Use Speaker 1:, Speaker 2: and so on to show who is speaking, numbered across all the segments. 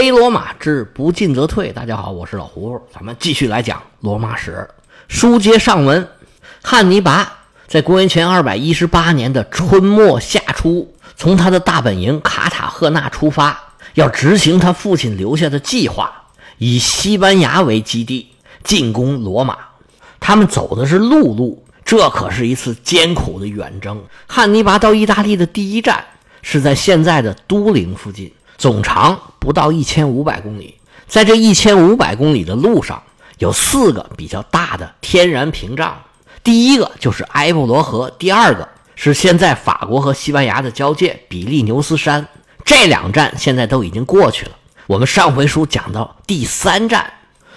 Speaker 1: 非罗马之不进则退。大家好，我是老胡，咱们继续来讲罗马史。书接上文，汉尼拔在公元前二百一十八年的春末夏初，从他的大本营卡塔赫纳出发，要执行他父亲留下的计划，以西班牙为基地进攻罗马。他们走的是陆路，这可是一次艰苦的远征。汉尼拔到意大利的第一站是在现在的都灵附近。总长不到一千五百公里，在这一千五百公里的路上，有四个比较大的天然屏障。第一个就是埃布罗河，第二个是现在法国和西班牙的交界比利牛斯山。这两站现在都已经过去了。我们上回书讲到第三站，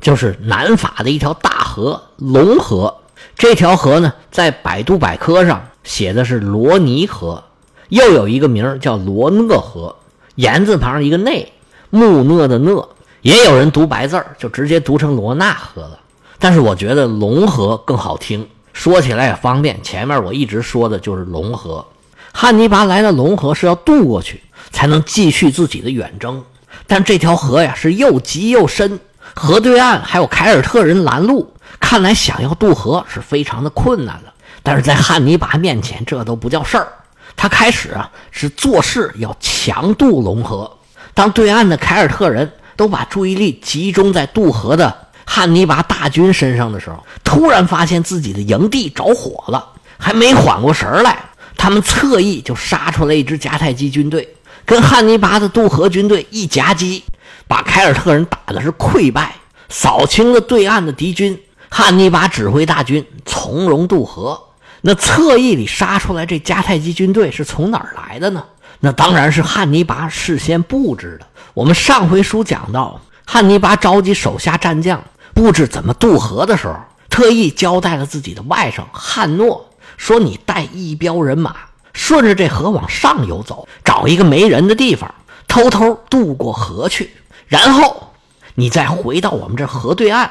Speaker 1: 就是南法的一条大河——龙河。这条河呢，在百度百科上写的是罗尼河，又有一个名叫罗讷河。言字旁一个内，木讷的讷，也有人读白字儿，就直接读成罗纳河了。但是我觉得龙河更好听，说起来也方便。前面我一直说的就是龙河。汉尼拔来到龙河是要渡过去，才能继续自己的远征。但这条河呀是又急又深，河对岸还有凯尔特人拦路，看来想要渡河是非常的困难了。但是在汉尼拔面前，这都不叫事儿。他开始啊，是做事要强渡龙河。当对岸的凯尔特人都把注意力集中在渡河的汉尼拔大军身上的时候，突然发现自己的营地着火了，还没缓过神来，他们侧翼就杀出来一支迦太基军队，跟汉尼拔的渡河军队一夹击，把凯尔特人打的是溃败，扫清了对岸的敌军。汉尼拔指挥大军从容渡河。那侧翼里杀出来这迦太基军队是从哪儿来的呢？那当然是汉尼拔事先布置的。我们上回书讲到，汉尼拔召集手下战将布置怎么渡河的时候，特意交代了自己的外甥汉诺，说：“你带一彪人马，顺着这河往上游走，找一个没人的地方，偷偷渡过河去，然后你再回到我们这河对岸。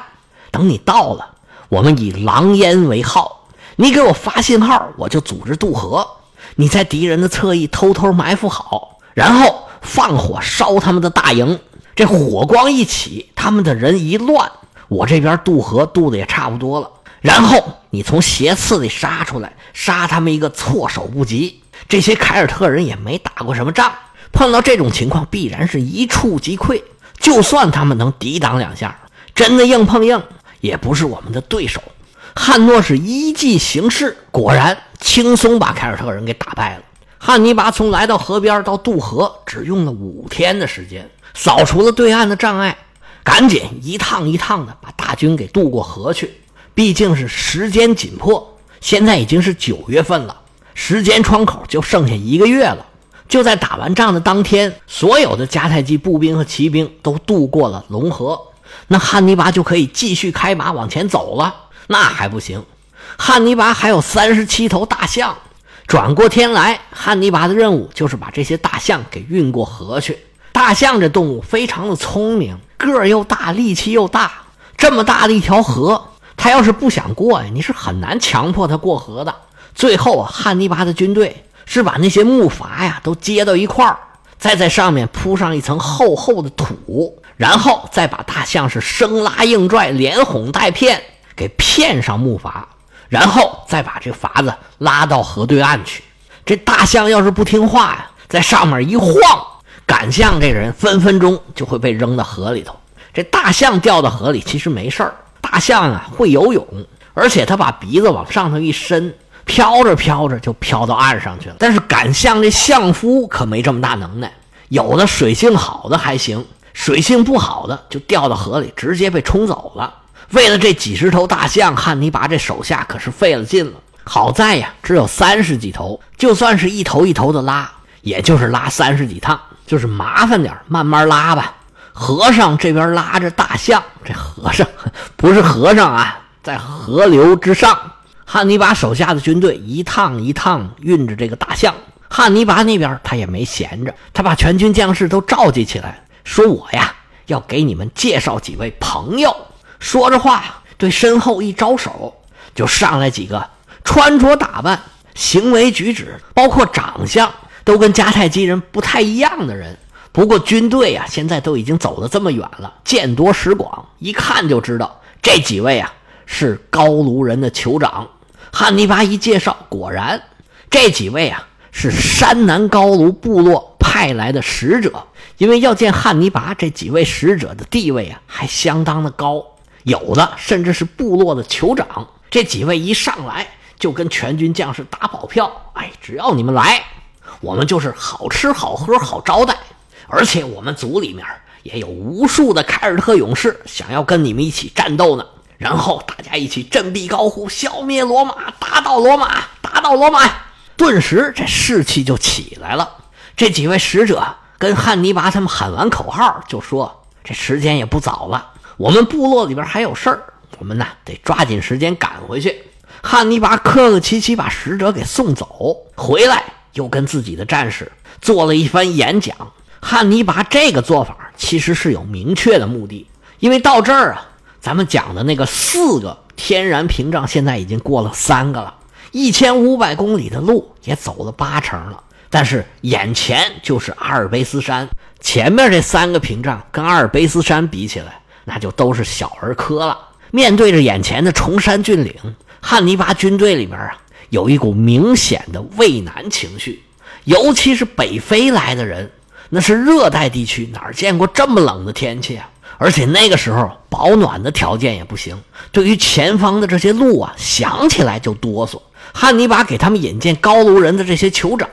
Speaker 1: 等你到了，我们以狼烟为号。”你给我发信号，我就组织渡河。你在敌人的侧翼偷偷埋伏好，然后放火烧他们的大营。这火光一起，他们的人一乱，我这边渡河渡的也差不多了。然后你从斜刺里杀出来，杀他们一个措手不及。这些凯尔特人也没打过什么仗，碰到这种情况必然是一触即溃。就算他们能抵挡两下，真的硬碰硬，也不是我们的对手。汉诺是依计行事，果然轻松把凯尔特人给打败了。汉尼拔从来到河边到渡河，只用了五天的时间，扫除了对岸的障碍，赶紧一趟一趟的把大军给渡过河去。毕竟是时间紧迫，现在已经是九月份了，时间窗口就剩下一个月了。就在打完仗的当天，所有的迦太基步兵和骑兵都渡过了龙河，那汉尼拔就可以继续开马往前走了。那还不行，汉尼拔还有三十七头大象。转过天来，汉尼拔的任务就是把这些大象给运过河去。大象这动物非常的聪明，个儿又大，力气又大。这么大的一条河，他要是不想过呀，你是很难强迫他过河的。最后啊，汉尼拔的军队是把那些木筏呀都接到一块儿，再在上面铺上一层厚厚的土，然后再把大象是生拉硬拽，连哄带骗。给骗上木筏，然后再把这筏子拉到河对岸去。这大象要是不听话呀，在上面一晃，赶象这人分分钟就会被扔到河里头。这大象掉到河里其实没事儿，大象啊会游泳，而且它把鼻子往上头一伸，飘着飘着就飘到岸上去了。但是赶象这象夫可没这么大能耐，有的水性好的还行，水性不好的就掉到河里，直接被冲走了。为了这几十头大象，汉尼拔这手下可是费了劲了。好在呀，只有三十几头，就算是一头一头的拉，也就是拉三十几趟，就是麻烦点慢慢拉吧。和尚这边拉着大象，这和尚不是和尚啊，在河流之上。汉尼拔手下的军队一趟一趟运着这个大象，汉尼拔那边他也没闲着，他把全军将士都召集起来，说我呀要给你们介绍几位朋友。说着话，对身后一招手，就上来几个穿着打扮、行为举止，包括长相，都跟迦太基人不太一样的人，不过军队啊，现在都已经走得这么远了，见多识广，一看就知道这几位啊是高卢人的酋长。汉尼拔一介绍，果然这几位啊是山南高卢部落派来的使者。因为要见汉尼拔，这几位使者的地位啊还相当的高，有的甚至是部落的酋长。这几位一上来就跟全军将士打保票：“哎，只要你们来，我们就是好吃好喝好招待。而且我们组里面也有无数的凯尔特勇士想要跟你们一起战斗呢。然后大家一起振臂高呼：消灭罗马，打倒罗马，打倒罗马！顿时这士气就起来了。这几位使者。跟汉尼拔他们喊完口号，就说：“这时间也不早了，我们部落里边还有事儿，我们呢得抓紧时间赶回去。”汉尼拔客客气气把使者给送走，回来又跟自己的战士做了一番演讲。汉尼拔这个做法其实是有明确的目的，因为到这儿啊，咱们讲的那个四个天然屏障现在已经过了三个了，一千五百公里的路也走了八成了。但是眼前就是阿尔卑斯山，前面这三个屏障跟阿尔卑斯山比起来，那就都是小儿科了。面对着眼前的崇山峻岭，汉尼拔军队里面啊，有一股明显的畏难情绪。尤其是北非来的人，那是热带地区，哪见过这么冷的天气啊？而且那个时候保暖的条件也不行。对于前方的这些路啊，想起来就哆嗦。汉尼拔给他们引荐高卢人的这些酋长。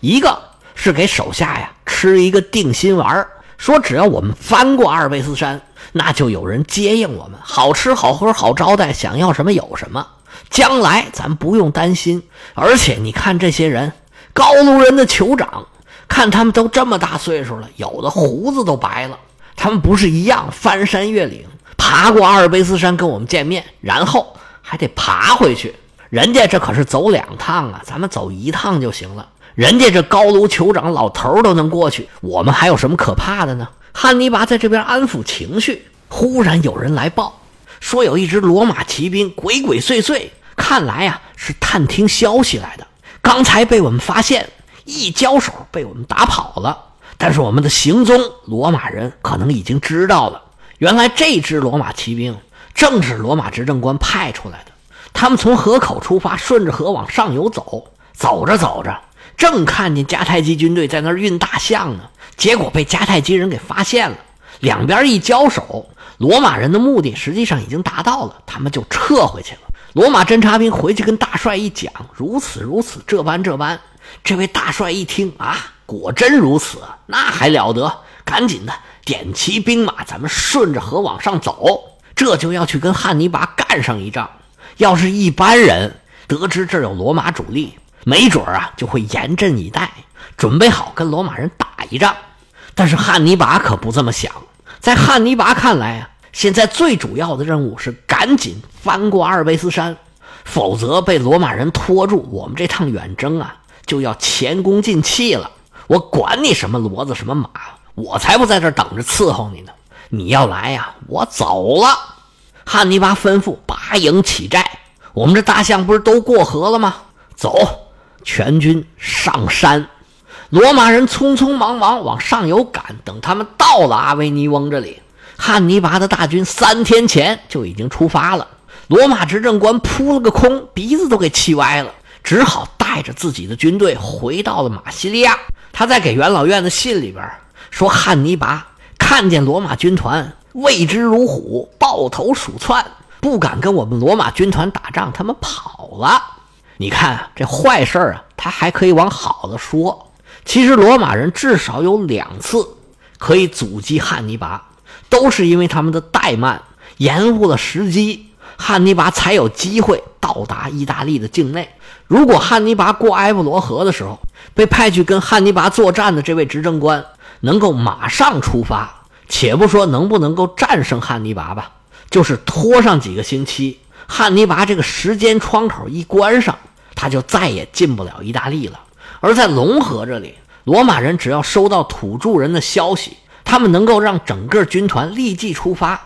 Speaker 1: 一个是给手下呀吃一个定心丸，说只要我们翻过阿尔卑斯山，那就有人接应我们，好吃好喝好招待，想要什么有什么，将来咱不用担心。而且你看这些人，高卢人的酋长，看他们都这么大岁数了，有的胡子都白了，他们不是一样翻山越岭，爬过阿尔卑斯山跟我们见面，然后还得爬回去，人家这可是走两趟啊，咱们走一趟就行了。人家这高卢酋长老头都能过去，我们还有什么可怕的呢？汉尼拔在这边安抚情绪，忽然有人来报，说有一支罗马骑兵鬼鬼祟祟，看来呀是探听消息来的。刚才被我们发现，一交手被我们打跑了。但是我们的行踪，罗马人可能已经知道了。原来这支罗马骑兵正是罗马执政官派出来的。他们从河口出发，顺着河往上游走，走着走着。正看见迦太基军队在那儿运大象呢，结果被迦太基人给发现了。两边一交手，罗马人的目的实际上已经达到了，他们就撤回去了。罗马侦察兵回去跟大帅一讲，如此如此，这般这般。这位大帅一听啊，果真如此，那还了得！赶紧的点齐兵马，咱们顺着河往上走，这就要去跟汉尼拔干上一仗。要是一般人得知这有罗马主力，没准儿啊，就会严阵以待，准备好跟罗马人打一仗。但是汉尼拔可不这么想，在汉尼拔看来啊，现在最主要的任务是赶紧翻过阿尔卑斯山，否则被罗马人拖住，我们这趟远征啊就要前功尽弃了。我管你什么骡子什么马，我才不在这等着伺候你呢！你要来呀，我走了。汉尼拔吩咐拔营起寨，我们这大象不是都过河了吗？走。全军上山，罗马人匆匆忙忙往上游赶。等他们到了阿维尼翁这里，汉尼拔的大军三天前就已经出发了。罗马执政官扑了个空，鼻子都给气歪了，只好带着自己的军队回到了马西利亚。他在给元老院的信里边说：“汉尼拔看见罗马军团，畏之如虎，抱头鼠窜，不敢跟我们罗马军团打仗，他们跑了。”你看，这坏事啊，他还可以往好的说。其实罗马人至少有两次可以阻击汉尼拔，都是因为他们的怠慢，延误了时机，汉尼拔才有机会到达意大利的境内。如果汉尼拔过埃布罗河的时候，被派去跟汉尼拔作战的这位执政官能够马上出发，且不说能不能够战胜汉尼拔吧，就是拖上几个星期。汉尼拔这个时间窗口一关上，他就再也进不了意大利了。而在龙河这里，罗马人只要收到土著人的消息，他们能够让整个军团立即出发，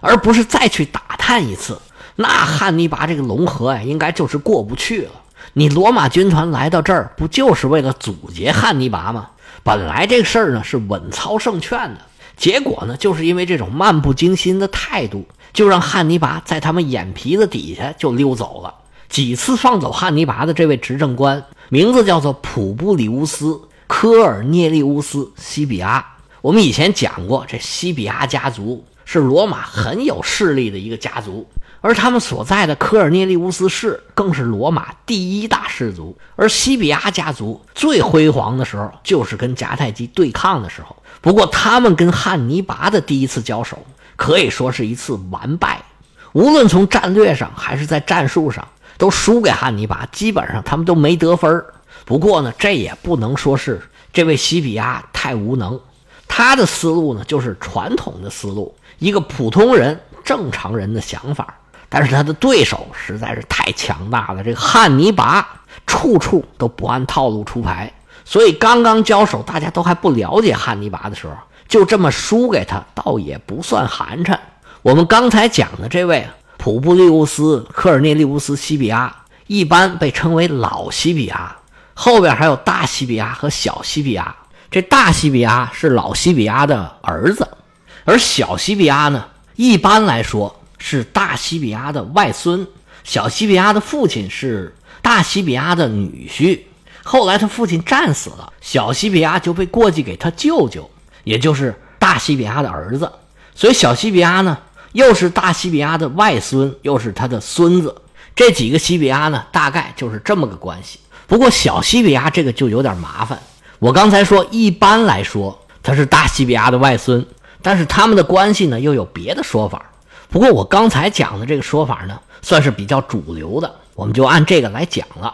Speaker 1: 而不是再去打探一次。那汉尼拔这个龙河呀，应该就是过不去了。你罗马军团来到这儿，不就是为了阻截汉尼拔吗？本来这个事儿呢是稳操胜券的，结果呢就是因为这种漫不经心的态度，就让汉尼拔在他们眼皮子底下就溜走了。几次放走汉尼拔的这位执政官，名字叫做普布里乌斯·科尔涅利乌斯·西比阿。我们以前讲过，这西比阿家族是罗马很有势力的一个家族。而他们所在的科尔涅利乌斯市更是罗马第一大氏族，而西比亚家族最辉煌的时候就是跟迦太基对抗的时候。不过，他们跟汉尼拔的第一次交手可以说是一次完败，无论从战略上还是在战术上都输给汉尼拔，基本上他们都没得分不过呢，这也不能说是这位西比亚太无能，他的思路呢就是传统的思路，一个普通人、正常人的想法。但是他的对手实在是太强大了，这个汉尼拔处处都不按套路出牌，所以刚刚交手，大家都还不了解汉尼拔的时候，就这么输给他，倒也不算寒碜。我们刚才讲的这位普布利乌斯·科尔涅利乌斯·西比亚，一般被称为老西比亚，后边还有大西比亚和小西比亚。这大西比亚是老西比亚的儿子，而小西比亚呢，一般来说。是大西比亚的外孙，小西比亚的父亲是大西比亚的女婿。后来他父亲战死了，小西比亚就被过继给他舅舅，也就是大西比亚的儿子。所以小西比亚呢，又是大西比亚的外孙，又是他的孙子。这几个西比亚呢，大概就是这么个关系。不过小西比亚这个就有点麻烦。我刚才说，一般来说他是大西比亚的外孙，但是他们的关系呢，又有别的说法。不过我刚才讲的这个说法呢，算是比较主流的，我们就按这个来讲了。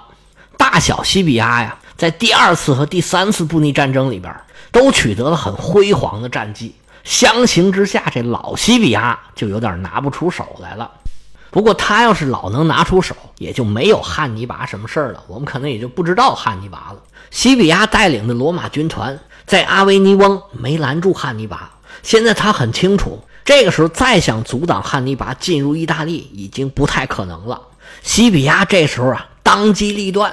Speaker 1: 大小西比亚呀，在第二次和第三次布匿战争里边，都取得了很辉煌的战绩。相形之下，这老西比亚就有点拿不出手来了。不过他要是老能拿出手，也就没有汉尼拔什么事儿了，我们可能也就不知道汉尼拔了。西比亚带领的罗马军团在阿维尼翁没拦住汉尼拔，现在他很清楚。这个时候再想阻挡汉尼拔进入意大利已经不太可能了。西比亚这时候啊，当机立断，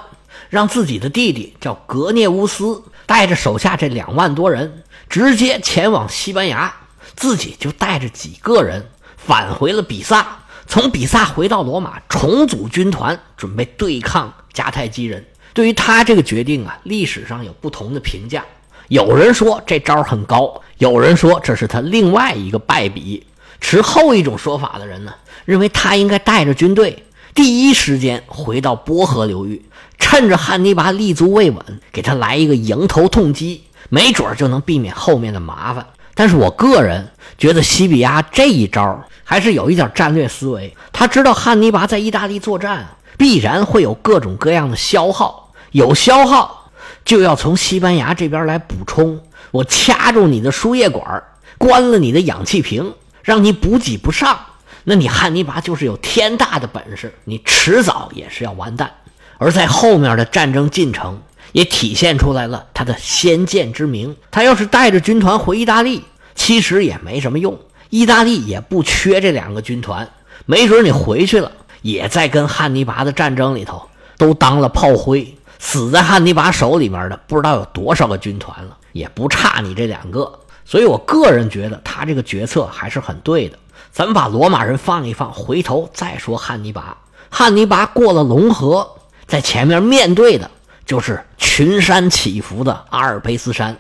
Speaker 1: 让自己的弟弟叫格涅乌斯带着手下这两万多人直接前往西班牙，自己就带着几个人返回了比萨，从比萨回到罗马，重组军团，准备对抗迦太基人。对于他这个决定啊，历史上有不同的评价。有人说这招很高，有人说这是他另外一个败笔。持后一种说法的人呢，认为他应该带着军队第一时间回到波河流域，趁着汉尼拔立足未稳，给他来一个迎头痛击，没准就能避免后面的麻烦。但是我个人觉得西比亚这一招还是有一点战略思维，他知道汉尼拔在意大利作战必然会有各种各样的消耗，有消耗。就要从西班牙这边来补充，我掐住你的输液管，关了你的氧气瓶，让你补给不上。那你汉尼拔就是有天大的本事，你迟早也是要完蛋。而在后面的战争进程也体现出来了他的先见之明。他要是带着军团回意大利，其实也没什么用，意大利也不缺这两个军团，没准你回去了，也在跟汉尼拔的战争里头都当了炮灰。死在汉尼拔手里面的不知道有多少个军团了，也不差你这两个。所以我个人觉得他这个决策还是很对的。咱们把罗马人放一放，回头再说汉尼拔。汉尼拔过了龙河，在前面面对的就是群山起伏的阿尔卑斯山。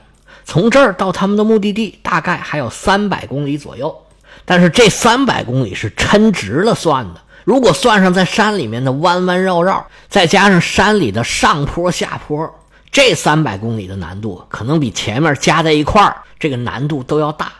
Speaker 1: 从这儿到他们的目的地大概还有三百公里左右，但是这三百公里是抻直了算的。如果算上在山里面的弯弯绕绕，再加上山里的上坡下坡，这三百公里的难度可能比前面加在一块儿这个难度都要大。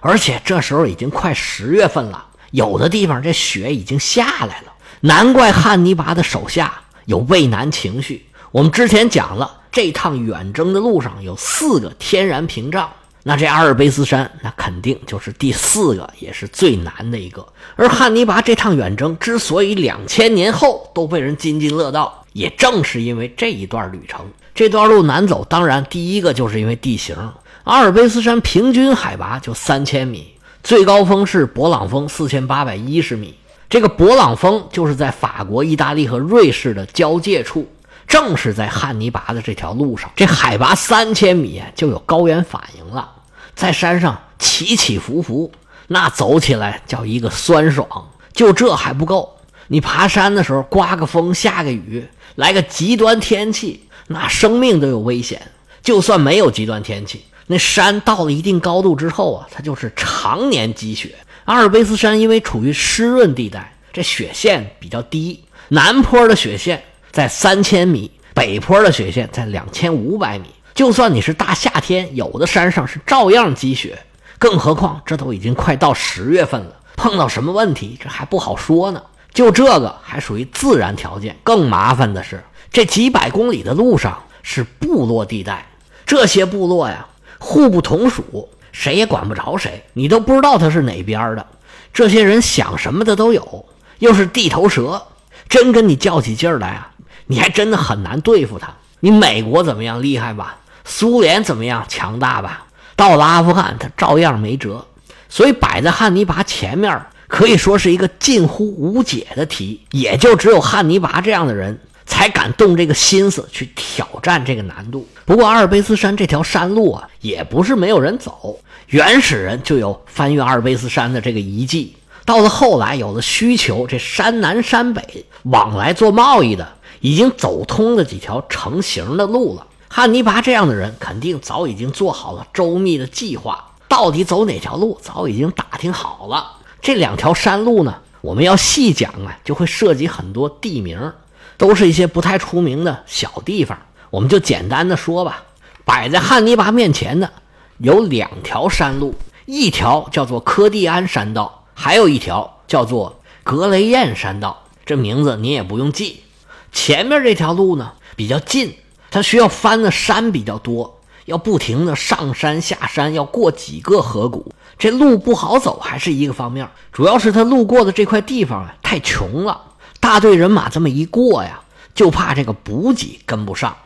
Speaker 1: 而且这时候已经快十月份了，有的地方这雪已经下来了。难怪汉尼拔的手下有畏难情绪。我们之前讲了，这趟远征的路上有四个天然屏障。那这阿尔卑斯山，那肯定就是第四个，也是最难的一个。而汉尼拔这趟远征之所以两千年后都被人津津乐道，也正是因为这一段旅程。这段路难走，当然第一个就是因为地形。阿尔卑斯山平均海拔就三千米，最高峰是勃朗峰四千八百一十米。这个勃朗峰就是在法国、意大利和瑞士的交界处。正是在汉尼拔的这条路上，这海拔三千米就有高原反应了，在山上起起伏伏，那走起来叫一个酸爽。就这还不够，你爬山的时候刮个风下个雨，来个极端天气，那生命都有危险。就算没有极端天气，那山到了一定高度之后啊，它就是常年积雪。阿尔卑斯山因为处于湿润地带，这雪线比较低，南坡的雪线。在三千米，北坡的雪线在两千五百米。就算你是大夏天，有的山上是照样积雪，更何况这都已经快到十月份了，碰到什么问题这还不好说呢。就这个还属于自然条件，更麻烦的是，这几百公里的路上是部落地带，这些部落呀互不同属，谁也管不着谁，你都不知道他是哪边的。这些人想什么的都有，又是地头蛇，真跟你较起劲儿来啊！你还真的很难对付他。你美国怎么样厉害吧？苏联怎么样强大吧？到了阿富汗，他照样没辙。所以摆在汉尼拔前面，可以说是一个近乎无解的题。也就只有汉尼拔这样的人，才敢动这个心思去挑战这个难度。不过阿尔卑斯山这条山路啊，也不是没有人走。原始人就有翻越阿尔卑斯山的这个遗迹。到了后来，有了需求，这山南山北往来做贸易的。已经走通了几条成型的路了。汉尼拔这样的人肯定早已经做好了周密的计划，到底走哪条路早已经打听好了。这两条山路呢，我们要细讲啊，就会涉及很多地名，都是一些不太出名的小地方。我们就简单的说吧。摆在汉尼拔面前的有两条山路，一条叫做科蒂安山道，还有一条叫做格雷燕山道。这名字你也不用记。前面这条路呢比较近，它需要翻的山比较多，要不停的上山下山，要过几个河谷，这路不好走还是一个方面。主要是他路过的这块地方啊太穷了，大队人马这么一过呀，就怕这个补给跟不上。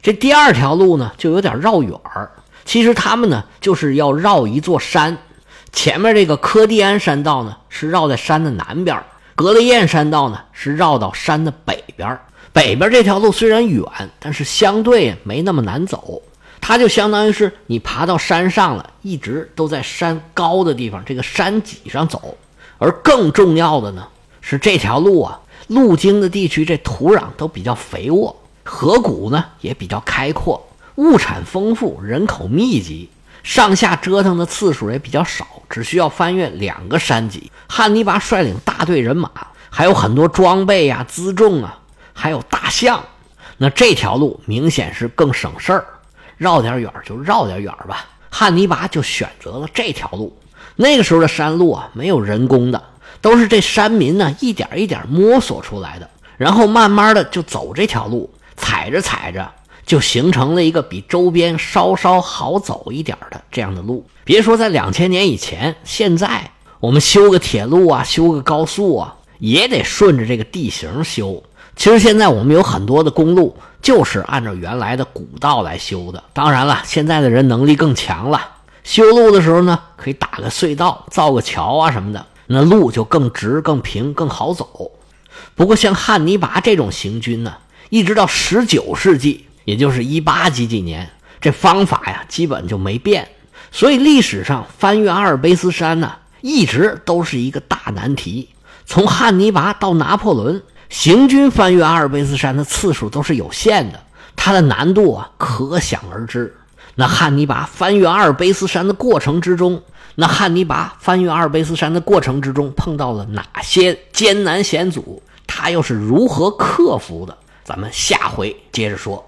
Speaker 1: 这第二条路呢就有点绕远儿，其实他们呢就是要绕一座山。前面这个科蒂安山道呢是绕在山的南边，格雷燕山道呢是绕到山的北边。北边这条路虽然远，但是相对没那么难走。它就相当于是你爬到山上了，一直都在山高的地方，这个山脊上走。而更重要的呢，是这条路啊，路经的地区这土壤都比较肥沃，河谷呢也比较开阔，物产丰富，人口密集，上下折腾的次数也比较少，只需要翻越两个山脊。汉尼拔率领大队人马，还有很多装备呀、辎重啊。还有大象，那这条路明显是更省事儿，绕点远就绕点远吧。汉尼拔就选择了这条路。那个时候的山路啊，没有人工的，都是这山民呢一点一点摸索出来的，然后慢慢的就走这条路，踩着踩着就形成了一个比周边稍稍好走一点的这样的路。别说在两千年以前，现在我们修个铁路啊，修个高速啊，也得顺着这个地形修。其实现在我们有很多的公路就是按照原来的古道来修的。当然了，现在的人能力更强了，修路的时候呢，可以打个隧道、造个桥啊什么的，那路就更直、更平、更好走。不过像汉尼拔这种行军呢，一直到十九世纪，也就是一八几几年，这方法呀基本就没变。所以历史上翻越阿尔卑斯山呢，一直都是一个大难题。从汉尼拔到拿破仑。行军翻越阿尔卑斯山的次数都是有限的，它的难度啊可想而知。那汉尼拔翻越阿尔卑斯山的过程之中，那汉尼拔翻越阿尔卑斯山的过程之中碰到了哪些艰难险阻？他又是如何克服的？咱们下回接着说。